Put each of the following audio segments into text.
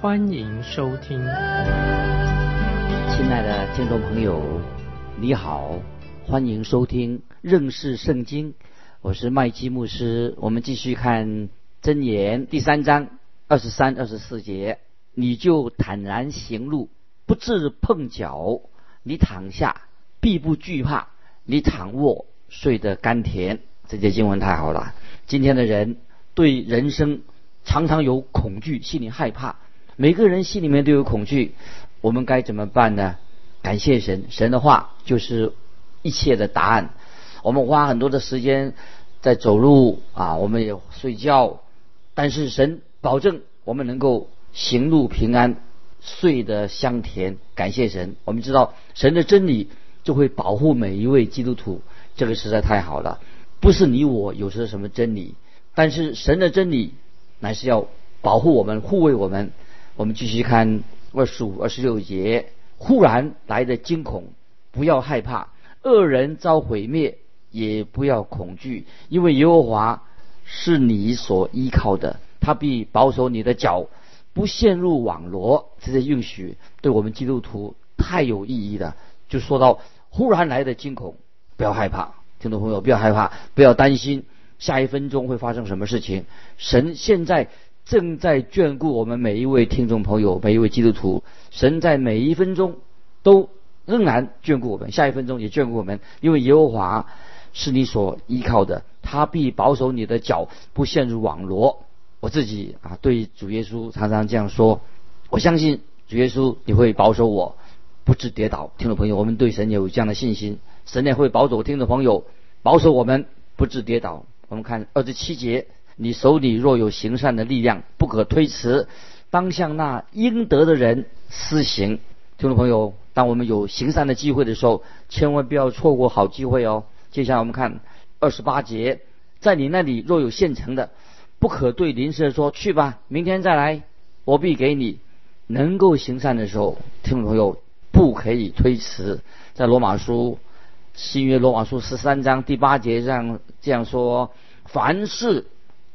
欢迎收听。亲爱的听众朋友，你好，欢迎收听认识圣经，我是麦基牧师。我们继续看箴言第三章二十三、二十四节，你就坦然行路，不致碰脚；你躺下，必不惧怕。你躺卧睡得甘甜，这节经文太好了。今天的人对人生常常有恐惧，心里害怕。每个人心里面都有恐惧，我们该怎么办呢？感谢神，神的话就是一切的答案。我们花很多的时间在走路啊，我们也睡觉，但是神保证我们能够行路平安，睡得香甜。感谢神，我们知道神的真理。就会保护每一位基督徒，这个实在太好了。不是你我有着什么真理，但是神的真理乃是要保护我们、护卫我们。我们继续看二十五、二十六节：忽然来的惊恐，不要害怕；恶人遭毁灭，也不要恐惧，因为耶和华是你所依靠的，他必保守你的脚，不陷入网罗。这些应许对我们基督徒太有意义了。就说到忽然来的惊恐，不要害怕，听众朋友不要害怕，不要担心下一分钟会发生什么事情。神现在正在眷顾我们每一位听众朋友，每一位基督徒。神在每一分钟都仍然眷顾我们，下一分钟也眷顾我们，因为耶和华是你所依靠的，他必保守你的脚不陷入网罗。我自己啊，对主耶稣常常这样说，我相信主耶稣你会保守我。不致跌倒，听众朋友，我们对神有这样的信心，神也会保守听众朋友，保守我们不致跌倒。我们看二十七节，你手里若有行善的力量，不可推辞，当向那应得的人施行。听众朋友，当我们有行善的机会的时候，千万不要错过好机会哦。接下来我们看二十八节，在你那里若有现成的，不可对邻舍说去吧，明天再来，我必给你。能够行善的时候，听众朋友。不可以推辞，在罗马书新约罗马书十三章第八节上这样说：凡事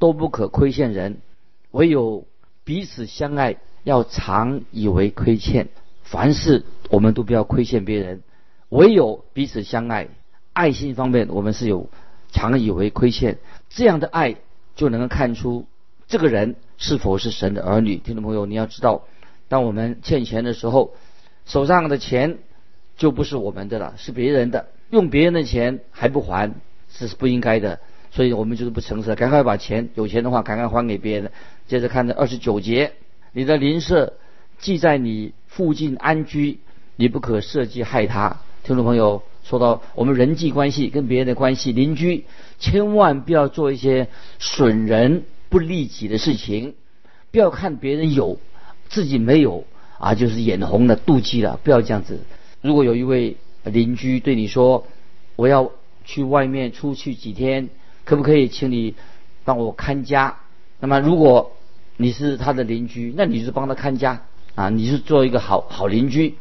都不可亏欠人，唯有彼此相爱，要常以为亏欠。凡事我们都不要亏欠别人，唯有彼此相爱，爱心方面我们是有常以为亏欠。这样的爱就能够看出这个人是否是神的儿女。听众朋友，你要知道，当我们欠钱的时候。手上的钱就不是我们的了，是别人的。用别人的钱还不还，这是不应该的。所以我们就是不诚实，赶快把钱，有钱的话赶快还给别人。接着看这二十九节，你的邻舍既在你附近安居，你不可设计害他。听众朋友，说到我们人际关系跟别人的关系，邻居千万不要做一些损人不利己的事情，不要看别人有，自己没有。啊，就是眼红了、妒忌了，不要这样子。如果有一位邻居对你说：“我要去外面出去几天，可不可以请你帮我看家？”那么，如果你是他的邻居，那你就帮他看家啊，你是做一个好好邻居。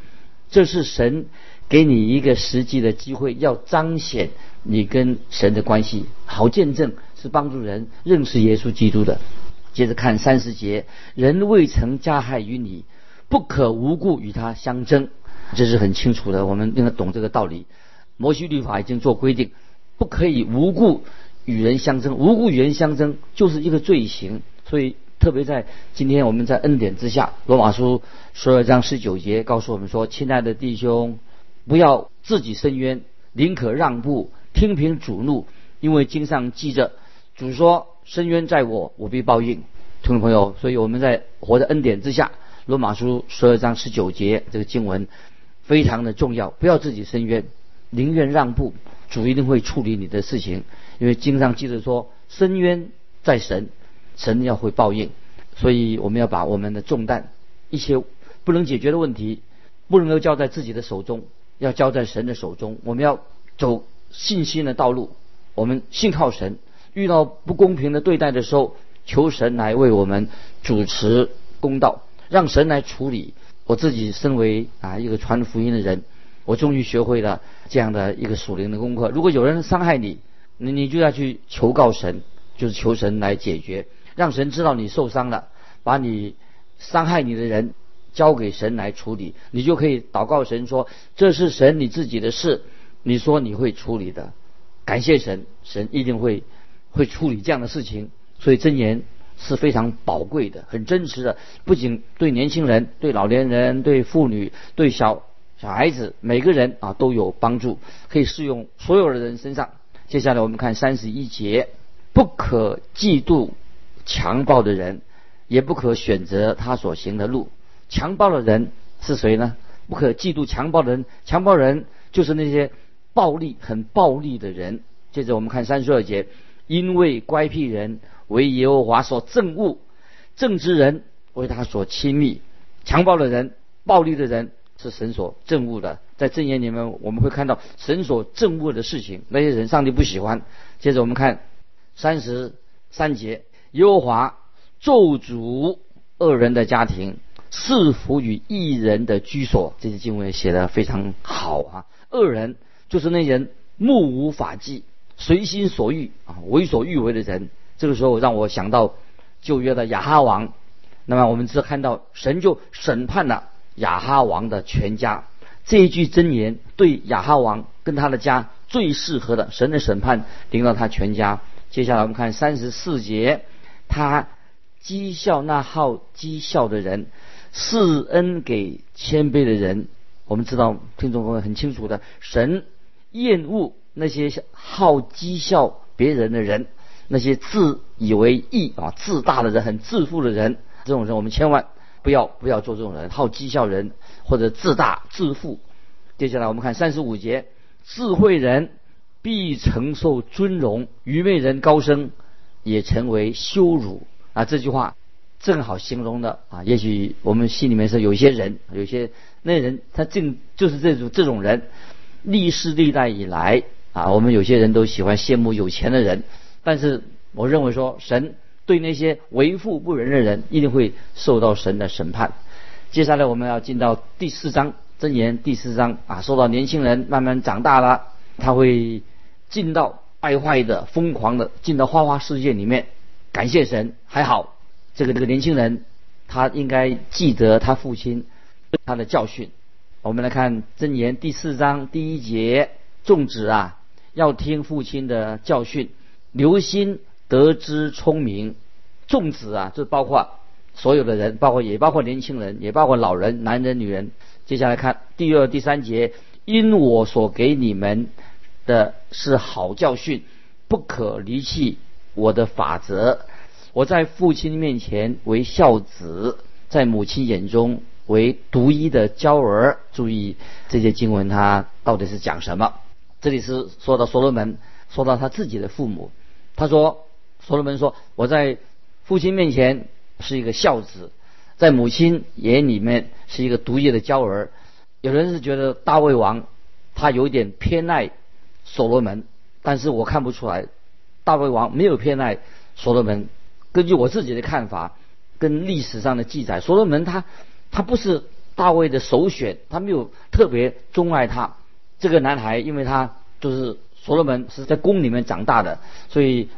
这是神给你一个实际的机会，要彰显你跟神的关系，好见证是帮助人认识耶稣基督的。接着看三十节，人未曾加害于你。不可无故与他相争，这是很清楚的。我们应该懂这个道理。摩西律法已经做规定，不可以无故与人相争。无故与人相争就是一个罪行。所以，特别在今天我们在恩典之下，罗马书十二章十九节告诉我们说：“亲爱的弟兄，不要自己伸冤，宁可让步，听凭主怒，因为经上记着，主说：伸冤在我，我必报应。”听众朋友，所以我们在活在恩典之下。罗马书十二章十九节这个经文非常的重要，不要自己伸冤，宁愿让步，主一定会处理你的事情。因为经上记着说，深渊在神，神要会报应，所以我们要把我们的重担，一些不能解决的问题，不能够交在自己的手中，要交在神的手中。我们要走信心的道路，我们信靠神。遇到不公平的对待的时候，求神来为我们主持公道，让神来处理。我自己身为啊一个传福音的人，我终于学会了这样的一个属灵的功课。如果有人伤害你，你你就要去求告神，就是求神来解决，让神知道你受伤了，把你伤害你的人交给神来处理，你就可以祷告神说：“这是神你自己的事，你说你会处理的。”感谢神，神一定会会处理这样的事情。所以真言。是非常宝贵的，很真实的。不仅对年轻人、对老年人、对妇女、对小小孩子，每个人啊都有帮助，可以适用所有的人身上。接下来我们看三十一节：不可嫉妒强暴的人，也不可选择他所行的路。强暴的人是谁呢？不可嫉妒强暴的人，强暴人就是那些暴力、很暴力的人。接着我们看三十二节：因为乖僻人。为耶和华所憎恶，正直人为他所亲密，强暴的人、暴力的人是神所憎恶的。在正言里面，我们会看到神所憎恶的事情，那些人上帝不喜欢。接着我们看三十三节，耶和华咒诅恶人的家庭，赐福于一人的居所。这些经文写的非常好啊！恶人就是那人目无法纪、随心所欲啊、为所欲为的人。这个时候让我想到旧约的亚哈王，那么我们只看到神就审判了亚哈王的全家。这一句箴言对亚哈王跟他的家最适合的，神的审判临到他全家。接下来我们看三十四节，他讥笑那好讥笑的人，施恩给谦卑的人。我们知道听众朋友很清楚的，神厌恶那些好讥笑别人的人。那些自以为义啊、自大的人、很自负的人，这种人我们千万不要不要做这种人，好讥笑人或者自大自负。接下来我们看三十五节：智慧人必承受尊荣，愚昧人高升也成为羞辱。啊，这句话正好形容的啊，也许我们心里面是有一些人，有些那人他正就是这种这种人，历世历代以来啊，我们有些人都喜欢羡慕有钱的人。但是我认为说，神对那些为富不仁的人，一定会受到神的审判。接下来我们要进到第四章箴言第四章啊，说到年轻人慢慢长大了，他会进到败坏的、疯狂的，进到花花世界里面。感谢神，还好这个这个年轻人，他应该记得他父亲对他的教训。我们来看箴言第四章第一节：众子啊，要听父亲的教训。留心得知聪明，众子啊，这包括所有的人，包括也包括年轻人，也包括老人，男人、女人。接下来看第二、第三节，因我所给你们的是好教训，不可离弃我的法则。我在父亲面前为孝子，在母亲眼中为独一的娇儿。注意这些经文，它到底是讲什么？这里是说到所罗门，说到他自己的父母。他说：“所罗门说，我在父亲面前是一个孝子，在母亲眼里面是一个独一的娇儿。有人是觉得大卫王他有点偏爱所罗门，但是我看不出来，大卫王没有偏爱所罗门。根据我自己的看法，跟历史上的记载，所罗门他他不是大卫的首选，他没有特别钟爱他这个男孩，因为他就是。”所罗门是在宫里面长大的，所以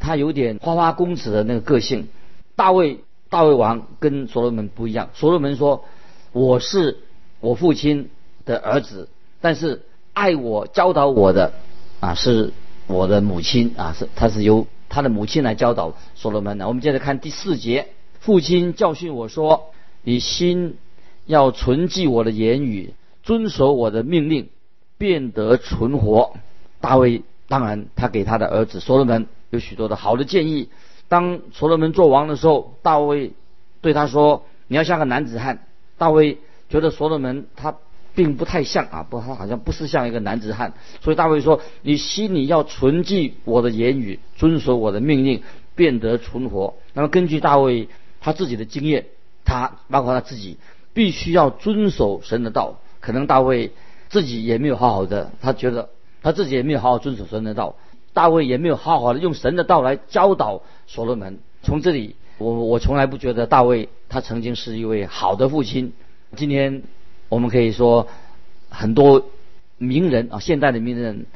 他有点花花公子的那个个性。大卫大卫王跟所罗门不一样，所罗门说：“我是我父亲的儿子，但是爱我教导我的啊是我的母亲啊，是他是由他的母亲来教导所罗门的。”我们接着看第四节，父亲教训我说：“你心要存记我的言语，遵守我的命令，变得存活。”大卫当然，他给他的儿子所罗门有许多的好的建议。当所罗门做王的时候，大卫对他说：“你要像个男子汉。”大卫觉得所罗门他并不太像啊，不，他好像不是像一个男子汉。所以大卫说：“你心里要存记我的言语，遵守我的命令，变得存活。”那么根据大卫他自己的经验，他包括他自己，必须要遵守神的道。可能大卫自己也没有好好的，他觉得他自己也没有好好遵守神的道。大卫也没有好好的用神的道来教导所罗门。从这里，我我从来不觉得大卫他曾经是一位好的父亲。今天我们可以说，很多名人啊，现代的名人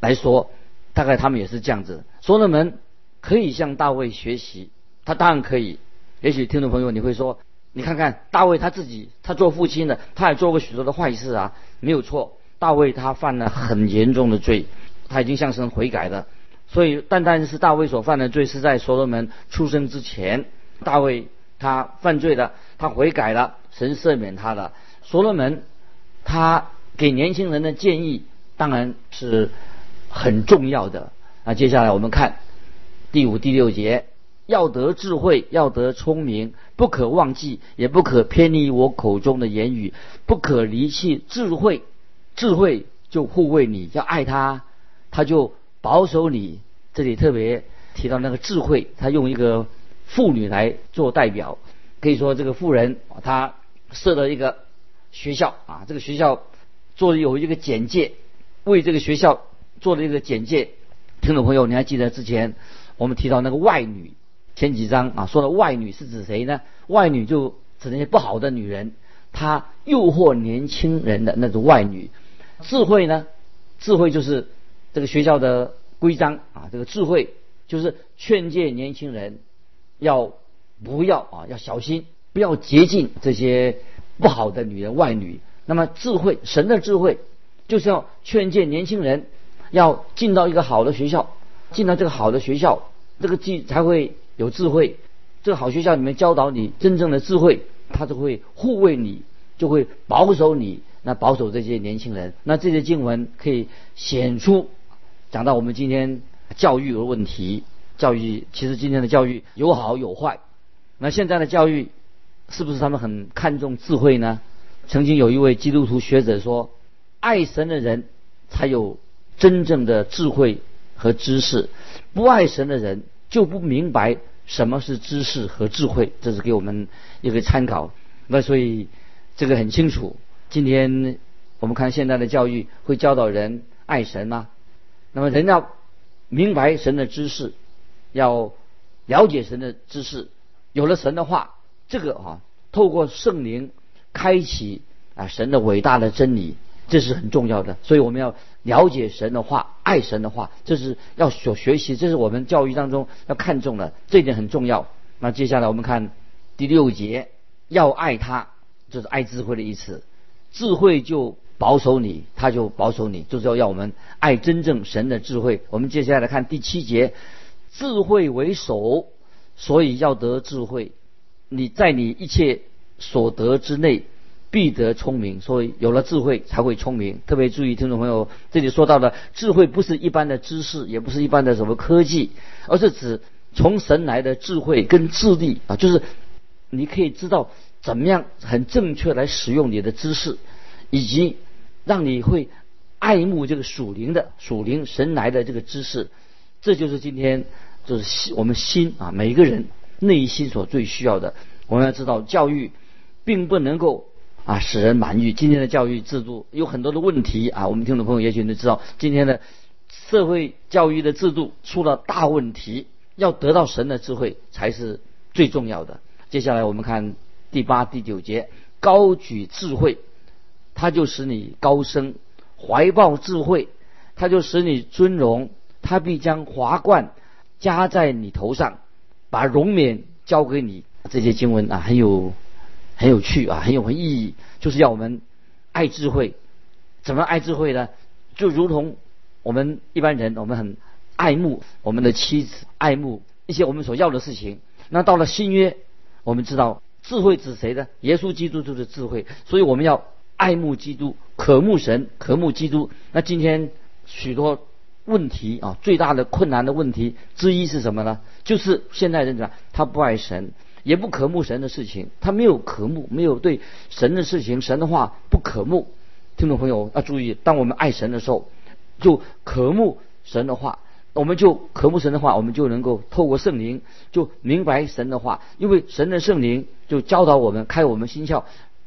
来说，大概他们也是这样子。所罗门可以向大卫学习，他当然可以。也许听众朋友你会说，你看看大卫他自己，他做父亲的，他也做过许多的坏事啊，没有错。大卫他犯了很严重的罪。他已经向神悔改了，所以单单是大卫所犯的罪是在所罗门出生之前，大卫他犯罪了，他悔改了，神赦免他了。所罗门他给年轻人的建议当然是很重要的。那接下来我们看第五、第六节，要得智慧，要得聪明，不可忘记，也不可偏离我口中的言语，不可离弃智慧，智慧就护卫你，要爱他。他就保守你，这里特别提到那个智慧，他用一个妇女来做代表，可以说这个妇人，她设了一个学校啊，这个学校做有一个简介，为这个学校做了一个简介。听众朋友，你还记得之前我们提到那个外女，前几章啊说的外女是指谁呢？外女就指那些不好的女人，她诱惑年轻人的那种外女。智慧呢？智慧就是。这个学校的规章啊，这个智慧就是劝诫年轻人要不要啊，要小心，不要接近这些不好的女人外女。那么智慧，神的智慧就是要劝诫年轻人要进到一个好的学校，进到这个好的学校，这个既才会有智慧。这个好学校里面教导你真正的智慧，他就会护卫你，就会保守你，那保守这些年轻人。那这些经文可以显出。讲到我们今天教育的问题，教育其实今天的教育有好有坏。那现在的教育是不是他们很看重智慧呢？曾经有一位基督徒学者说：“爱神的人才有真正的智慧和知识，不爱神的人就不明白什么是知识和智慧。”这是给我们一个参考。那所以这个很清楚。今天我们看现在的教育会教导人爱神吗？那么人要明白神的知识，要了解神的知识，有了神的话，这个啊，透过圣灵开启啊神的伟大的真理，这是很重要的。所以我们要了解神的话，爱神的话，这是要所学习，这是我们教育当中要看重的，这一点很重要。那接下来我们看第六节，要爱他，就是爱智慧的意思，智慧就。保守你，他就保守你，就是要要我们爱真正神的智慧。我们接下来看第七节，智慧为首，所以要得智慧。你在你一切所得之内，必得聪明。所以有了智慧才会聪明。特别注意，听众朋友，这里说到的智慧不是一般的知识，也不是一般的什么科技，而是指从神来的智慧跟智力啊，就是你可以知道怎么样很正确来使用你的知识，以及。让你会爱慕这个属灵的属灵神来的这个知识，这就是今天就是心我们心啊每一个人内心所最需要的。我们要知道，教育并不能够啊使人满意。今天的教育制度有很多的问题啊，我们听众朋友也许都知道，今天的社会教育的制度出了大问题。要得到神的智慧才是最重要的。接下来我们看第八、第九节，高举智慧。他就使你高升，怀抱智慧，他就使你尊荣，他必将华冠加在你头上，把荣冕交给你。这些经文啊，很有很有趣啊，很有意义，就是要我们爱智慧。怎么爱智慧呢？就如同我们一般人，我们很爱慕我们的妻子，爱慕一些我们所要的事情。那到了新约，我们知道智慧指谁呢？耶稣基督就是智慧，所以我们要。爱慕基督，渴慕神，渴慕基督。那今天许多问题啊，最大的困难的问题之一是什么呢？就是现代人讲他不爱神，也不渴慕神的事情，他没有渴慕，没有对神的事情、神的话不渴慕。听众朋友要注意，当我们爱神的时候，就渴慕神的话，我们就渴慕神的话，我们就能够透过圣灵就明白神的话，因为神的圣灵就教导我们，开我们心窍。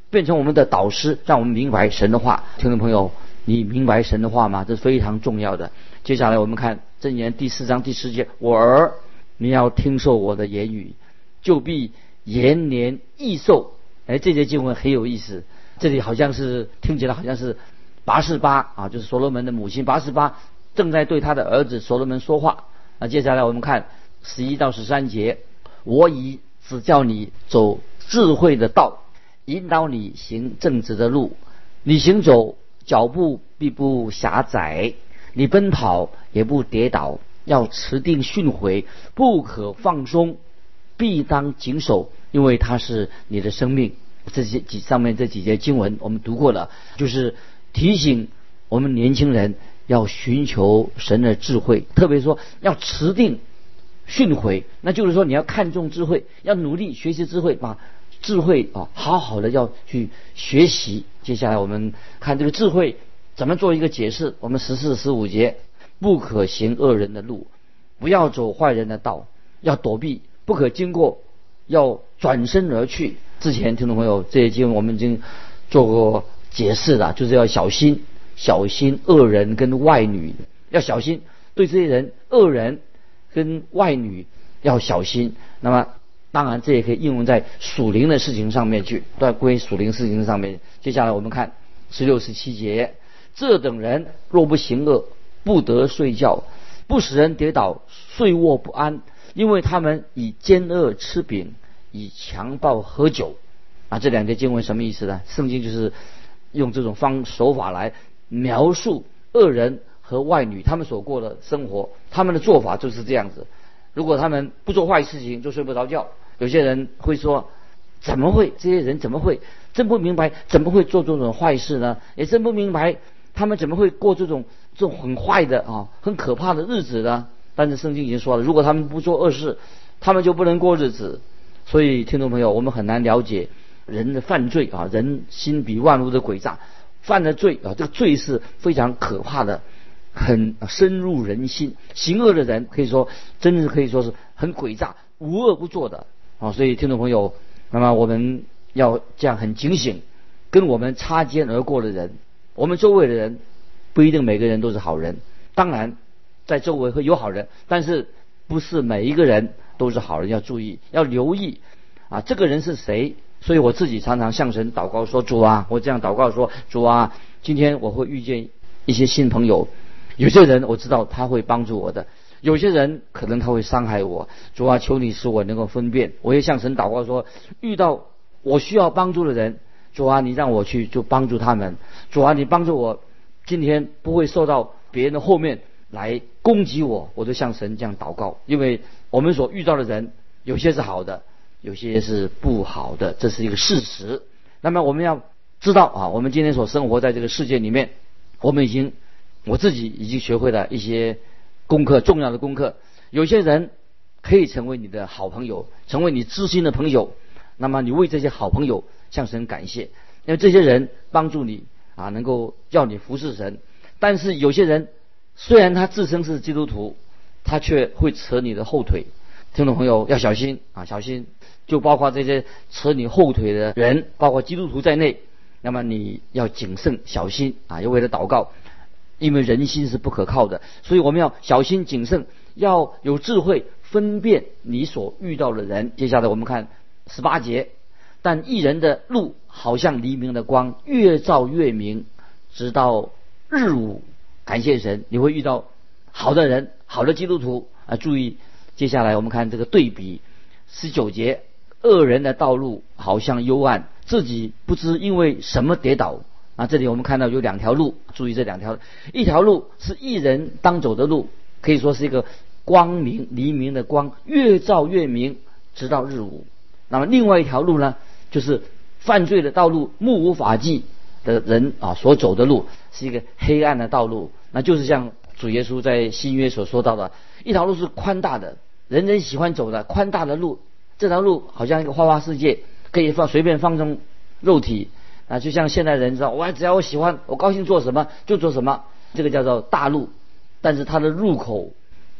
变成我们的导师，让我们明白神的话。听众朋友，你明白神的话吗？这是非常重要的。接下来我们看箴言第四章第十节：我儿，你要听受我的言语，就必延年益寿。哎，这节经文很有意思。这里好像是听起来好像是八十八啊，就是所罗门的母亲八十八正在对他的儿子所罗门说话。那接下来我们看十一到十三节：我已只叫你走智慧的道，引导你行正直的路。你行走，脚步必不狭窄；你奔跑也不跌倒。要持定训诲，不可放松，必当谨守，因为它是你的生命。这些几上面这几节经文我们读过了，就是提醒我们年轻人要寻求神的智慧，特别说要持定训诲，那就是说你要看重智慧，要努力学习智慧，把智慧啊好好的要去学习。接下来我们看这个智慧怎么做一个解释。我们十四十五节，不可行恶人的路，不要走坏人的道，要躲避，不可经过，要转身而去。之前听众朋友，这些经我们已经做过解释了，就是要小心，小心恶人跟外女，要小心对这些人恶人跟外女要小心。那么当然这也可以应用在属灵的事情上面去，在归属灵事情上面。接下来我们看十六十七节，这等人若不行恶，不得睡觉，不使人跌倒，睡卧不安，因为他们以奸恶吃饼。以强暴喝酒，啊，这两节经文什么意思呢？圣经就是用这种方手法来描述恶人和外女他们所过的生活，他们的做法就是这样子。如果他们不做坏事情，就睡不着觉。有些人会说：怎么会？这些人怎么会？真不明白，怎么会做这种坏事呢？也真不明白，他们怎么会过这种这种很坏的啊，很可怕的日子呢？但是圣经已经说了，如果他们不做恶事，他们就不能过日子。所以，听众朋友，我们很难了解人的犯罪啊，人心比万物的诡诈，犯了罪啊，这个罪是非常可怕的，很深入人心。行恶的人可以说，真的是可以说是很诡诈，无恶不作的啊。所以，听众朋友，那么我们要这样很警醒，跟我们擦肩而过的人，我们周围的人不一定每个人都是好人，当然在周围会有好人，但是不是每一个人。都是好人，要注意，要留意啊！这个人是谁？所以我自己常常向神祷告说：“主啊，我这样祷告说，主啊，今天我会遇见一些新朋友，有些人我知道他会帮助我的，有些人可能他会伤害我。主啊，求你使我能够分辨。我也向神祷告说，遇到我需要帮助的人，主啊，你让我去就帮助他们。主啊，你帮助我，今天不会受到别人的后面来攻击我。我就向神这样祷告，因为。我们所遇到的人，有些是好的，有些是不好的，这是一个事实。那么我们要知道啊，我们今天所生活在这个世界里面，我们已经我自己已经学会了一些功课，重要的功课。有些人可以成为你的好朋友，成为你知心的朋友。那么你为这些好朋友向神感谢，因为这些人帮助你啊，能够叫你服侍神。但是有些人虽然他自称是基督徒。他却会扯你的后腿，听众朋友要小心啊，小心！就包括这些扯你后腿的人，包括基督徒在内，那么你要谨慎小心啊，要为了祷告，因为人心是不可靠的，所以我们要小心谨慎，要有智慧分辨你所遇到的人。接下来我们看十八节，但一人的路好像黎明的光，越照越明，直到日午。感谢神，你会遇到。好的人，好的基督徒啊！注意，接下来我们看这个对比，十九节，恶人的道路好像幽暗，自己不知因为什么跌倒啊！这里我们看到有两条路，注意这两条，一条路是一人当走的路，可以说是一个光明黎明的光，越照越明，直到日午。那么另外一条路呢，就是犯罪的道路，目无法纪的人啊所走的路，是一个黑暗的道路，那就是像。主耶稣在新约所说到的一条路是宽大的，人人喜欢走的宽大的路。这条路好像一个花花世界，可以放随便放纵肉体啊，就像现代人知道，我只要我喜欢，我高兴做什么就做什么，这个叫做大路。但是它的入口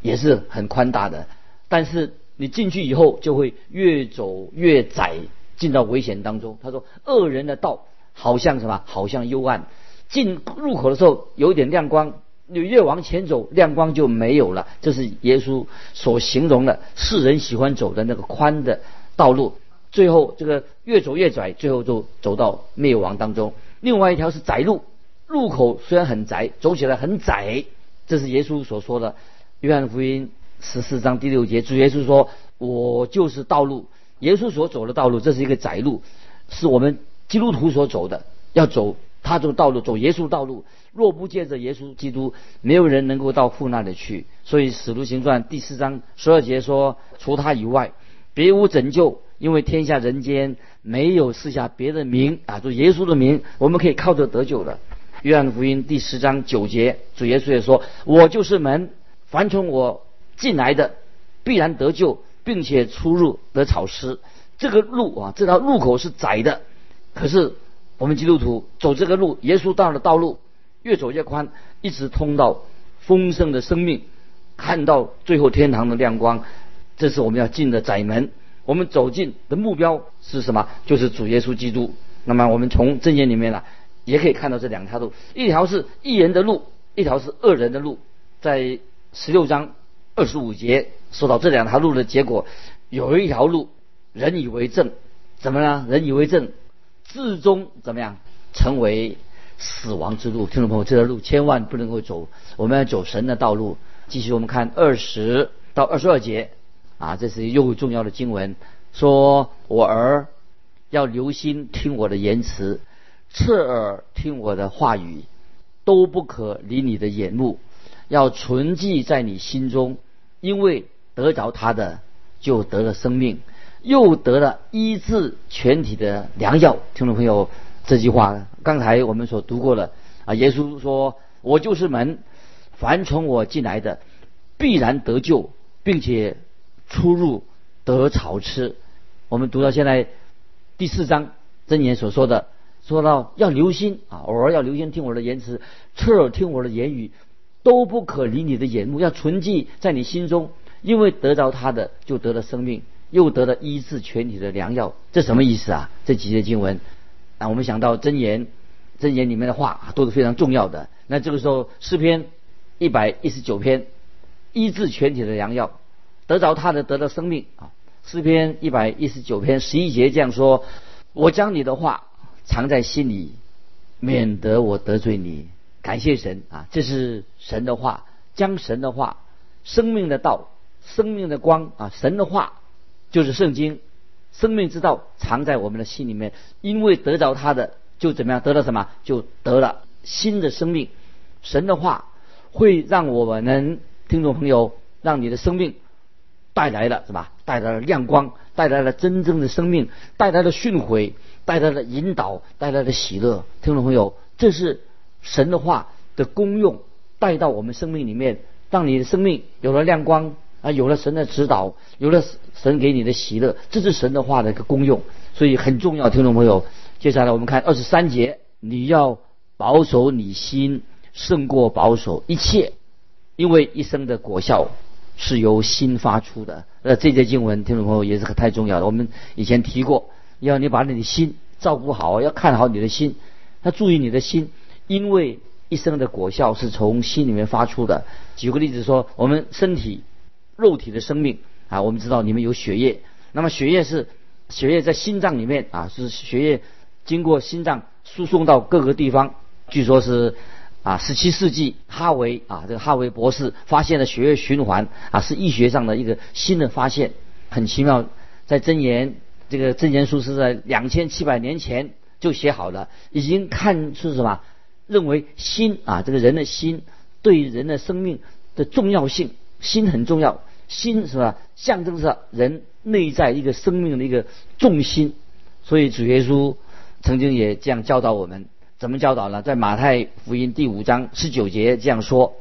也是很宽大的，但是你进去以后就会越走越窄，进到危险当中。他说：“恶人的道好像什么？好像幽暗。进入口的时候有一点亮光，你越往前走，亮光就没有了。这是耶稣所形容的世人喜欢走的那个宽的道路。最后这个越走越窄，最后就走到灭亡当中。另外一条是窄路，路口虽然很窄，走起来很窄。这是耶稣所说的。约翰福音十四章第六节，主耶稣说：“我就是道路。”耶稣所走的道路，这是一个窄路，是我们基督徒所走的。要走他走道路，走耶稣道路。若不借着耶稣基督，没有人能够到父那里去。所以使徒行传第四章十二节说：“除他以外，别无拯救，因为天下人间没有赐下别的名啊，就耶稣的名，我们可以靠着得救的。”约翰福音第十章九节，主耶稣也说：“我就是门，凡从我进来的，必然得救。”并且出入得草吃，这个路啊，这条路口是窄的，可是我们基督徒走这个路，耶稣道的道路越走越宽，一直通到丰盛的生命，看到最后天堂的亮光，这是我们要进的窄门。我们走进的目标是什么？就是主耶稣基督。那么我们从正言里面呢，也可以看到这两条路，一条是一人的路，一条是恶人的路，在十六章。二十五节说到这两条路的结果，有一条路人以为正，怎么呢？人以为正，至终怎么样？成为死亡之路。听众朋友，这条路千万不能够走，我们要走神的道路。继续，我们看二十到二十二节啊，这是又重要的经文，说我儿要留心听我的言辞，侧耳听我的话语，都不可离你的眼目，要存记在你心中。因为得着他的，就得了生命，又得了医治全体的良药。听众朋友，这句话刚才我们所读过了啊。耶稣说：“我就是门，凡从我进来的，必然得救，并且出入得草吃。”我们读到现在第四章真言所说的，说到要留心啊，偶尔要留心听我的言辞，侧耳听我的言语。都不可离你的眼目，要存记在你心中，因为得着他的，就得了生命，又得了医治全体的良药。这什么意思啊？这几节经文啊，我们想到真言，真言里面的话都是非常重要的。那这个时候诗篇一百一十九篇，医治全体的良药，得着他的，得了生命啊。诗篇一百一十九篇十一节这样说：我将你的话藏在心里，免得我得罪你。感谢神啊！这是神的话，将神的话、生命的道、生命的光啊，神的话就是圣经，生命之道藏在我们的心里面。因为得着他的，就怎么样？得了什么？就得了新的生命。神的话会让我们听众朋友，让你的生命带来了什么？带来了亮光，带来了真正的生命，带来了训诲，带来了引导，带来了喜乐。听众朋友，这是。神的话的功用带到我们生命里面，让你的生命有了亮光啊，有了神的指导，有了神给你的喜乐，这是神的话的一个功用，所以很重要。听众朋友，接下来我们看二十三节，你要保守你心胜过保守一切，因为一生的果效是由心发出的。呃，这节经文，听众朋友也是太重要了。我们以前提过，要你把你的心照顾好，要看好你的心，要注意你的心。因为一生的果效是从心里面发出的。举个例子说，我们身体肉体的生命啊，我们知道你们有血液，那么血液是血液在心脏里面啊，是血液经过心脏输送到各个地方。据说是啊，十七世纪哈维啊，这个哈维博士发现了血液循环啊，是医学上的一个新的发现，很奇妙。在箴言这个箴言书是在两千七百年前就写好了，已经看出什么？认为心啊，这个人的心对人的生命的重要性，心很重要，心是吧？象征着人内在一个生命的一个重心。所以主耶稣曾经也这样教导我们，怎么教导呢？在马太福音第五章十九节这样说，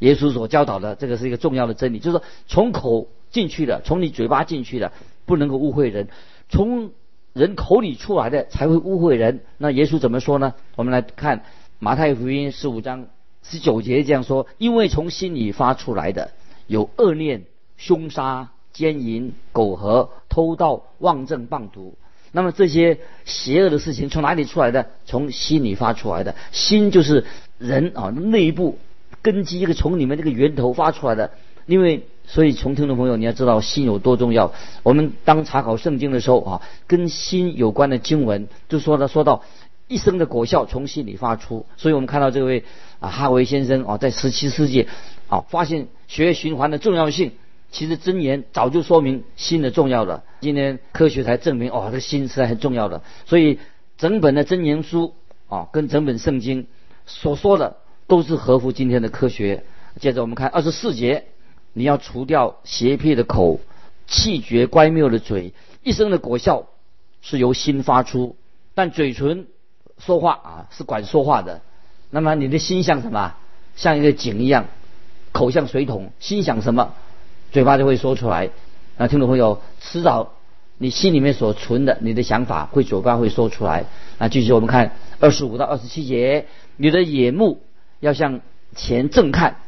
耶稣所教导的这个是一个重要的真理，就是说从口进去的，从你嘴巴进去的，不能够误会人；从人口里出来的才会误会人。那耶稣怎么说呢？我们来看。马太福音十五章十九节这样说：因为从心里发出来的有恶念、凶杀、奸淫、苟合、偷盗、妄政、谤毒。那么这些邪恶的事情从哪里出来的？从心里发出来的。心就是人啊内部根基，一个从里面这个源头发出来的。因为所以，从听众朋友你要知道心有多重要。我们当查考圣经的时候啊，跟心有关的经文就说了，说到一生的果效从心里发出。所以我们看到这位啊哈维先生啊，在十七世纪啊发现血液循环的重要性。其实真言早就说明心的重要了，今天科学才证明哦，这心是很重要的。所以整本的真言书啊，跟整本圣经所说的都是合乎今天的科学。接着我们看二十四节，你要除掉邪僻的口，气绝乖谬的嘴，一生的果效是由心发出。但嘴唇说话啊，是管说话的。那么你的心像什么？像一个井一样，口像水桶，心想什么？嘴巴就会说出来，啊，听众朋友，迟早你心里面所存的，你的想法会嘴巴会说出来。啊，继续我们看二十五到二十七节，你的眼目要向前正看，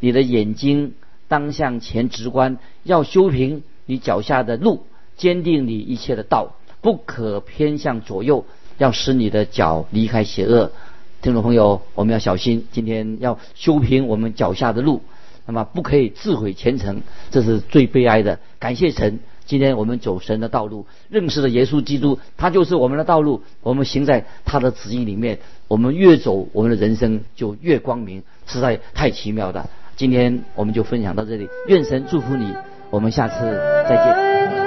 你的眼睛当向前直观，要修平你脚下的路，坚定你一切的道，不可偏向左右，要使你的脚离开邪恶。听众朋友，我们要小心，今天要修平我们脚下的路。那么不可以自毁前程，这是最悲哀的。感谢神，今天我们走神的道路，认识了耶稣基督，他就是我们的道路。我们行在他的旨意里面，我们越走，我们的人生就越光明，实在太奇妙了。今天我们就分享到这里，愿神祝福你，我们下次再见。